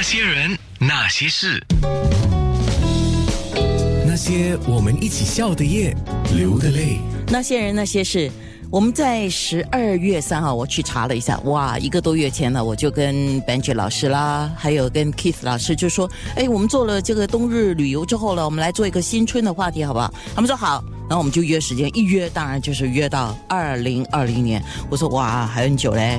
那些人，那些事，那些我们一起笑的夜，流的泪。那些人那些事，我们在十二月三号，我去查了一下，哇，一个多月前呢，我就跟 Benji 老师啦，还有跟 Keith 老师就说，哎，我们做了这个冬日旅游之后呢，我们来做一个新春的话题，好不好？他们说好，然后我们就约时间，一约当然就是约到二零二零年。我说哇，还很久嘞。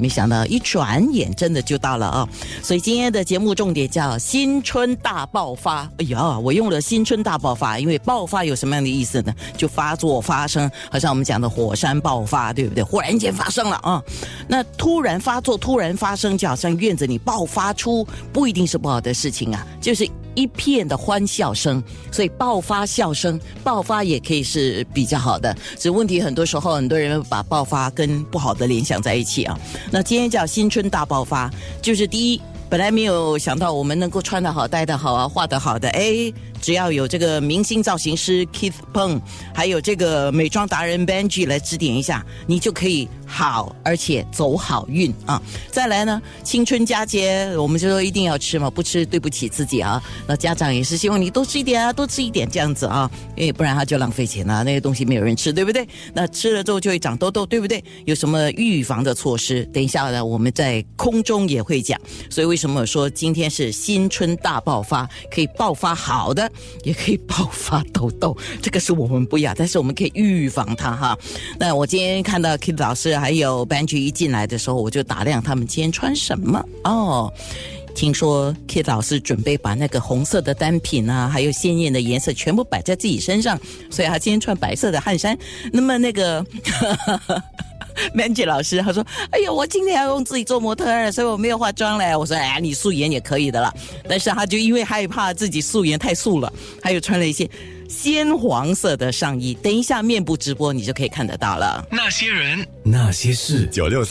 没想到一转眼真的就到了啊！所以今天的节目重点叫新春大爆发。哎呀，我用了新春大爆发，因为爆发有什么样的意思呢？就发作发生，好像我们讲的火山爆发，对不对？忽然间发生了啊！那突然发作，突然发生，就好像院子里爆发出，不一定是不好的事情啊，就是一片的欢笑声。所以爆发笑声，爆发也可以是比较好的。只问题很多时候，很多人把爆发跟不好的联想在一起啊。那今天叫新春大爆发，就是第一，本来没有想到我们能够穿得好、戴得好啊、画得好的，哎，只要有这个明星造型师 Keith Peng，还有这个美妆达人 Benji 来指点一下，你就可以好，而且走好运啊。再来呢，青春佳节，我们就说一定要吃嘛，不吃对不起自己啊。那家长也是希望你多吃一点啊，多吃一点这样子啊，因为不然他就浪费钱了，那些东西没有人吃，对不对？那吃了之后就会长痘痘，对不对？有什么预防的措施？等一下呢，我们在空中也会讲。所以为什么说今天是新春大爆发？可以爆发好的，也可以爆发痘痘，这个是我们不要，但是我们可以预防它哈。那我今天看到 Kid 老师还有 Benji 一进来的时候，我就打量他们今天穿什么哦。听说 Kid 老师准备把那个红色的单品啊，还有鲜艳的颜色全部摆在自己身上，所以他今天穿白色的汗衫。那么那个 Benji 老师他说：“哎呀，我今天要用自己做模特儿，所以我没有化妆嘞。”我说：“哎，你素颜也可以的了。”但是他就因为害怕自己素颜太素了，他又穿了一些鲜黄色的上衣。等一下面部直播你就可以看得到了。那些人，那些事，九六